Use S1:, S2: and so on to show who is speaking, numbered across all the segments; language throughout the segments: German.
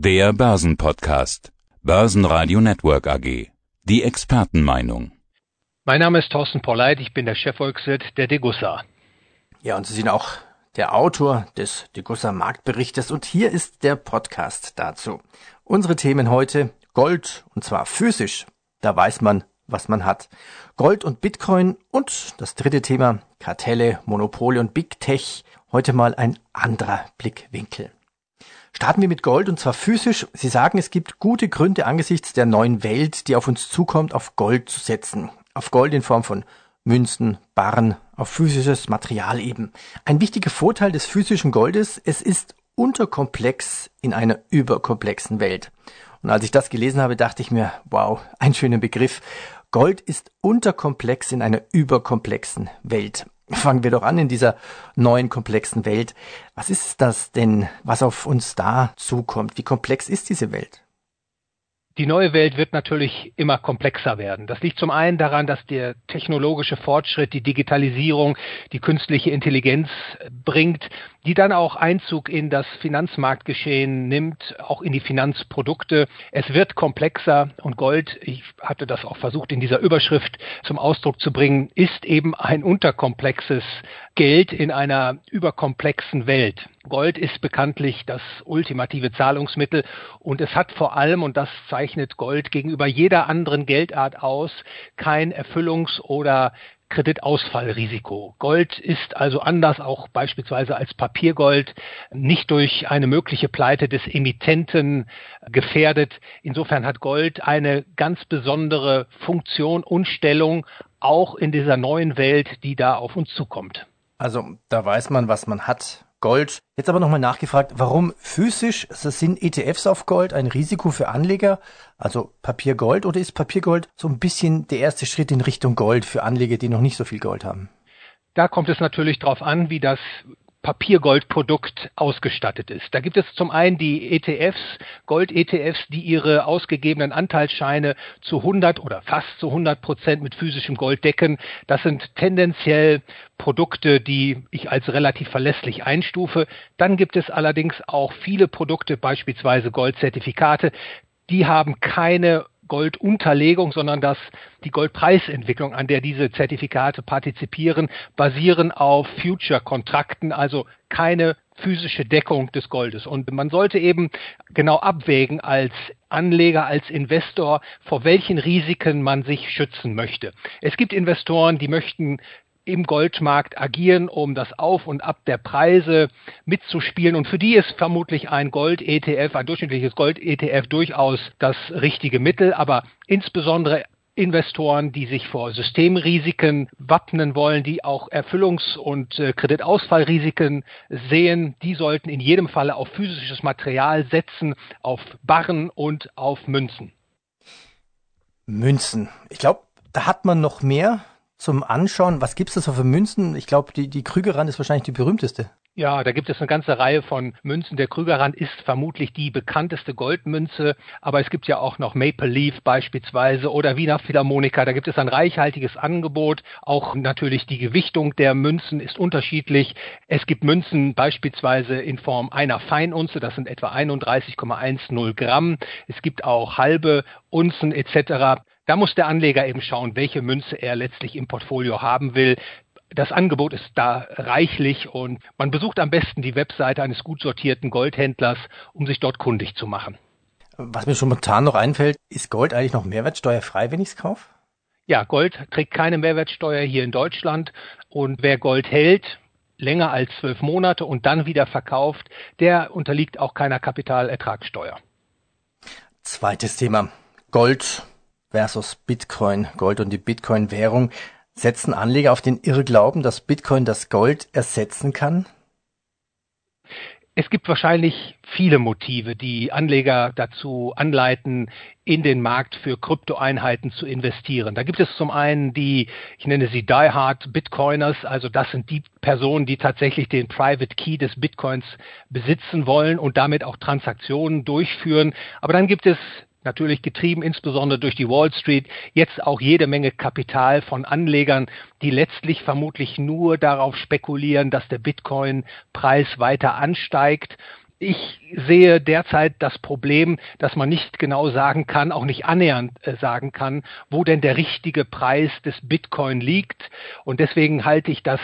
S1: Der Börsenpodcast. Börsenradio Network AG. Die Expertenmeinung.
S2: Mein Name ist Thorsten Polleit, ich bin der Chefvolkswirt der Degussa.
S3: Ja, und Sie sind auch der Autor des Degussa Marktberichtes und hier ist der Podcast dazu. Unsere Themen heute Gold und zwar physisch. Da weiß man, was man hat. Gold und Bitcoin und das dritte Thema Kartelle, Monopole und Big Tech. Heute mal ein anderer Blickwinkel. Starten wir mit Gold und zwar physisch. Sie sagen, es gibt gute Gründe angesichts der neuen Welt, die auf uns zukommt, auf Gold zu setzen. Auf Gold in Form von Münzen, Barren, auf physisches Material eben. Ein wichtiger Vorteil des physischen Goldes, es ist unterkomplex in einer überkomplexen Welt. Und als ich das gelesen habe, dachte ich mir, wow, ein schöner Begriff. Gold ist unterkomplex in einer überkomplexen Welt. Fangen wir doch an in dieser neuen komplexen Welt. Was ist das denn, was auf uns da zukommt? Wie komplex ist diese Welt?
S2: Die neue Welt wird natürlich immer komplexer werden. Das liegt zum einen daran, dass der technologische Fortschritt, die Digitalisierung, die künstliche Intelligenz bringt, die dann auch Einzug in das Finanzmarktgeschehen nimmt, auch in die Finanzprodukte. Es wird komplexer und Gold, ich hatte das auch versucht in dieser Überschrift zum Ausdruck zu bringen, ist eben ein unterkomplexes Geld in einer überkomplexen Welt. Gold ist bekanntlich das ultimative Zahlungsmittel und es hat vor allem, und das zeichnet Gold gegenüber jeder anderen Geldart aus, kein Erfüllungs- oder Kreditausfallrisiko. Gold ist also anders auch beispielsweise als Papiergold nicht durch eine mögliche Pleite des Emittenten gefährdet. Insofern hat Gold eine ganz besondere Funktion und Stellung auch in dieser neuen Welt, die da auf uns zukommt.
S3: Also da weiß man, was man hat. Gold. Jetzt aber nochmal nachgefragt, warum physisch? Sind ETFs auf Gold ein Risiko für Anleger? Also Papier Gold oder ist Papiergold so ein bisschen der erste Schritt in Richtung Gold für Anleger, die noch nicht so viel Gold haben?
S2: Da kommt es natürlich darauf an, wie das Papiergoldprodukt ausgestattet ist. Da gibt es zum einen die ETFs, Gold-ETFs, die ihre ausgegebenen Anteilsscheine zu 100 oder fast zu 100 Prozent mit physischem Gold decken. Das sind tendenziell Produkte, die ich als relativ verlässlich einstufe. Dann gibt es allerdings auch viele Produkte, beispielsweise Goldzertifikate, die haben keine Goldunterlegung, sondern dass die Goldpreisentwicklung, an der diese Zertifikate partizipieren, basieren auf Future-Kontrakten, also keine physische Deckung des Goldes. Und man sollte eben genau abwägen als Anleger, als Investor, vor welchen Risiken man sich schützen möchte. Es gibt Investoren, die möchten im Goldmarkt agieren, um das Auf und Ab der Preise mitzuspielen. Und für die ist vermutlich ein Gold-ETF, ein durchschnittliches Gold-ETF durchaus das richtige Mittel. Aber insbesondere Investoren, die sich vor Systemrisiken wappnen wollen, die auch Erfüllungs- und äh, Kreditausfallrisiken sehen, die sollten in jedem Falle auf physisches Material setzen, auf Barren und auf Münzen.
S3: Münzen. Ich glaube, da hat man noch mehr zum Anschauen. Was gibt's da für Münzen? Ich glaube, die, die Krügerrand ist wahrscheinlich die berühmteste.
S2: Ja, da gibt es eine ganze Reihe von Münzen. Der Krügerrand ist vermutlich die bekannteste Goldmünze, aber es gibt ja auch noch Maple Leaf beispielsweise oder Wiener Philharmonika. Da gibt es ein reichhaltiges Angebot. Auch natürlich die Gewichtung der Münzen ist unterschiedlich. Es gibt Münzen beispielsweise in Form einer Feinunze, das sind etwa 31,10 Gramm. Es gibt auch halbe Unzen etc. Da muss der Anleger eben schauen, welche Münze er letztlich im Portfolio haben will. Das Angebot ist da reichlich und man besucht am besten die Webseite eines gut sortierten Goldhändlers, um sich dort kundig zu machen.
S3: Was mir spontan noch einfällt, ist Gold eigentlich noch mehrwertsteuerfrei, wenn ich es kaufe?
S2: Ja, Gold trägt keine Mehrwertsteuer hier in Deutschland und wer Gold hält, länger als zwölf Monate und dann wieder verkauft, der unterliegt auch keiner Kapitalertragssteuer.
S3: Zweites Thema. Gold versus Bitcoin, Gold und die Bitcoin-Währung. Setzen Anleger auf den Irrglauben, dass Bitcoin das Gold ersetzen kann?
S2: Es gibt wahrscheinlich viele Motive, die Anleger dazu anleiten, in den Markt für Kryptoeinheiten zu investieren. Da gibt es zum einen die, ich nenne sie Die Hard Bitcoiners, also das sind die Personen, die tatsächlich den Private Key des Bitcoins besitzen wollen und damit auch Transaktionen durchführen. Aber dann gibt es natürlich getrieben insbesondere durch die Wall Street, jetzt auch jede Menge Kapital von Anlegern, die letztlich vermutlich nur darauf spekulieren, dass der Bitcoin-Preis weiter ansteigt ich sehe derzeit das Problem, dass man nicht genau sagen kann, auch nicht annähernd äh, sagen kann, wo denn der richtige Preis des Bitcoin liegt. Und deswegen halte ich das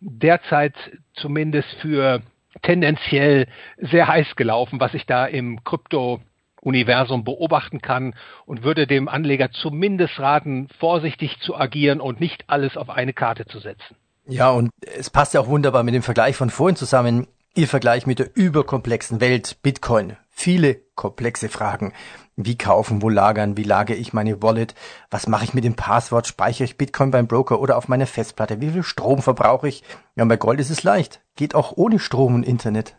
S2: derzeit zumindest für tendenziell sehr heiß gelaufen, was ich da im Krypto Universum beobachten kann und würde dem Anleger zumindest raten, vorsichtig zu agieren und nicht alles auf eine Karte zu setzen.
S3: Ja, und es passt ja auch wunderbar mit dem Vergleich von vorhin zusammen. Ihr Vergleich mit der überkomplexen Welt Bitcoin. Viele komplexe Fragen. Wie kaufen, wo lagern, wie lagere ich meine Wallet, was mache ich mit dem Passwort, speichere ich Bitcoin beim Broker oder auf meiner Festplatte, wie viel Strom verbrauche ich? Ja, bei Gold ist es leicht. Geht auch ohne Strom und Internet.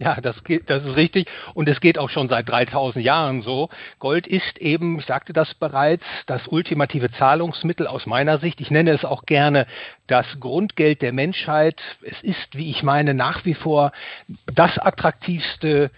S2: Ja, das geht, das ist richtig. Und es geht auch schon seit 3000 Jahren so. Gold ist eben, ich sagte das bereits, das ultimative Zahlungsmittel aus meiner Sicht. Ich nenne es auch gerne das Grundgeld der Menschheit. Es ist, wie ich meine, nach wie vor das attraktivste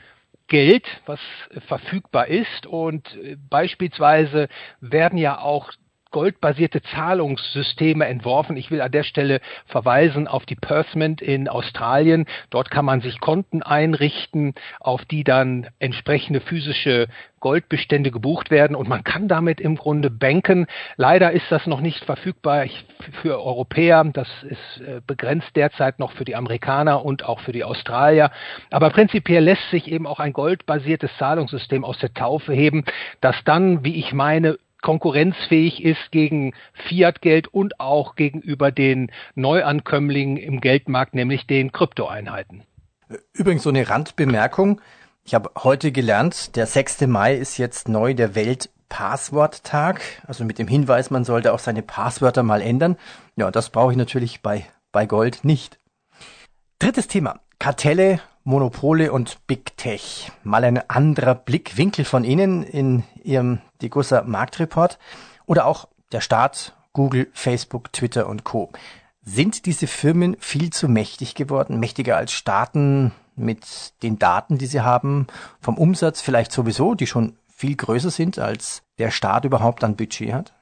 S2: Geld, was verfügbar ist. Und beispielsweise werden ja auch goldbasierte Zahlungssysteme entworfen. Ich will an der Stelle verweisen auf die Perthment in Australien. Dort kann man sich Konten einrichten, auf die dann entsprechende physische Goldbestände gebucht werden und man kann damit im Grunde banken. Leider ist das noch nicht verfügbar für Europäer. Das ist äh, begrenzt derzeit noch für die Amerikaner und auch für die Australier. Aber prinzipiell lässt sich eben auch ein goldbasiertes Zahlungssystem aus der Taufe heben, das dann, wie ich meine, konkurrenzfähig ist gegen Fiat-Geld und auch gegenüber den Neuankömmlingen im Geldmarkt, nämlich den Kryptoeinheiten.
S3: Übrigens so eine Randbemerkung. Ich habe heute gelernt, der 6. Mai ist jetzt neu der Weltpassworttag. Also mit dem Hinweis, man sollte auch seine Passwörter mal ändern. Ja, das brauche ich natürlich bei, bei Gold nicht. Drittes Thema. Kartelle Monopole und Big Tech. Mal ein anderer Blickwinkel von Ihnen in Ihrem Degussa Marktreport oder auch der Staat, Google, Facebook, Twitter und Co. Sind diese Firmen viel zu mächtig geworden, mächtiger als Staaten mit den Daten, die sie haben, vom Umsatz vielleicht sowieso, die schon viel größer sind, als der Staat überhaupt an Budget hat?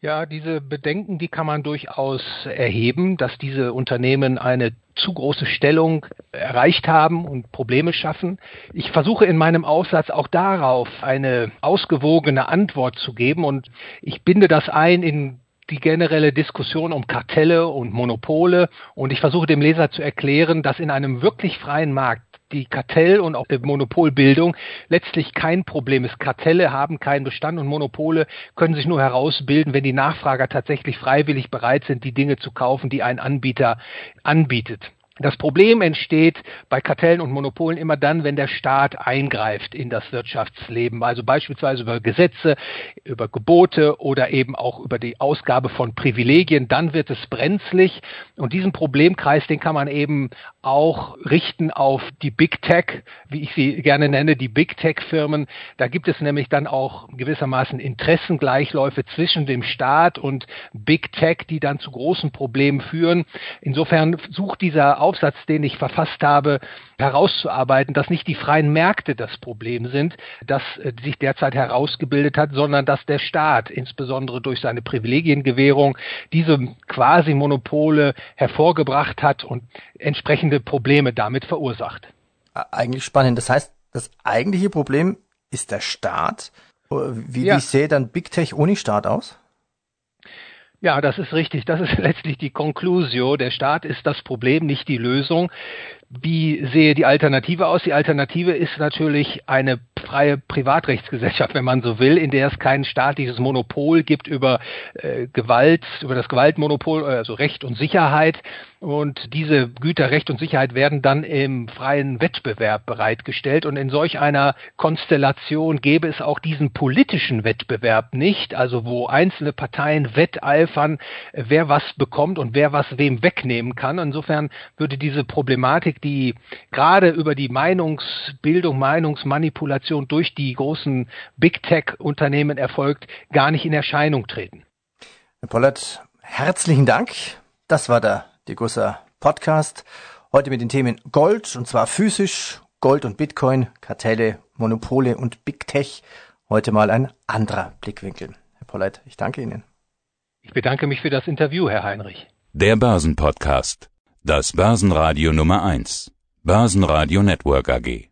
S2: Ja, diese Bedenken, die kann man durchaus erheben, dass diese Unternehmen eine zu große Stellung erreicht haben und Probleme schaffen. Ich versuche in meinem Aufsatz auch darauf eine ausgewogene Antwort zu geben und ich binde das ein in die generelle Diskussion um Kartelle und Monopole und ich versuche dem Leser zu erklären, dass in einem wirklich freien Markt die Kartell- und auch Monopolbildung letztlich kein Problem ist. Kartelle haben keinen Bestand und Monopole können sich nur herausbilden, wenn die Nachfrager tatsächlich freiwillig bereit sind, die Dinge zu kaufen, die ein Anbieter anbietet. Das Problem entsteht bei Kartellen und Monopolen immer dann, wenn der Staat eingreift in das Wirtschaftsleben, also beispielsweise über Gesetze, über Gebote oder eben auch über die Ausgabe von Privilegien, dann wird es brenzlig und diesen Problemkreis, den kann man eben auch richten auf die Big Tech, wie ich sie gerne nenne, die Big Tech Firmen. Da gibt es nämlich dann auch gewissermaßen Interessengleichläufe zwischen dem Staat und Big Tech, die dann zu großen Problemen führen. Insofern sucht dieser Aufsatz, den ich verfasst habe, herauszuarbeiten, dass nicht die freien Märkte das Problem sind, das äh, sich derzeit herausgebildet hat, sondern dass der Staat insbesondere durch seine Privilegiengewährung diese quasi Monopole hervorgebracht hat und entsprechende Probleme damit verursacht.
S3: Eigentlich spannend. Das heißt, das eigentliche Problem ist der Staat. Wie, ja. wie sähe dann Big Tech ohne Staat aus?
S2: Ja, das ist richtig. Das ist letztlich die Conclusio. Der Staat ist das Problem, nicht die Lösung. Wie sehe die Alternative aus? Die Alternative ist natürlich eine freie Privatrechtsgesellschaft, wenn man so will, in der es kein staatliches Monopol gibt über äh, Gewalt, über das Gewaltmonopol, also Recht und Sicherheit. Und diese Güter, Recht und Sicherheit werden dann im freien Wettbewerb bereitgestellt. Und in solch einer Konstellation gäbe es auch diesen politischen Wettbewerb nicht, also wo einzelne Parteien wetteifern, wer was bekommt und wer was wem wegnehmen kann. Insofern würde diese Problematik, die gerade über die Meinungsbildung, Meinungsmanipulation durch die großen Big Tech-Unternehmen erfolgt, gar nicht in Erscheinung treten.
S3: Herr Pollert, herzlichen Dank. Das war der Degussa Podcast. Heute mit den Themen Gold, und zwar physisch, Gold und Bitcoin, Kartelle, Monopole und Big Tech. Heute mal ein anderer Blickwinkel. Herr Pollert, ich danke Ihnen.
S2: Ich bedanke mich für das Interview, Herr Heinrich.
S1: Der Börsenpodcast. Das Börsenradio Nummer eins. Börsenradio Network AG.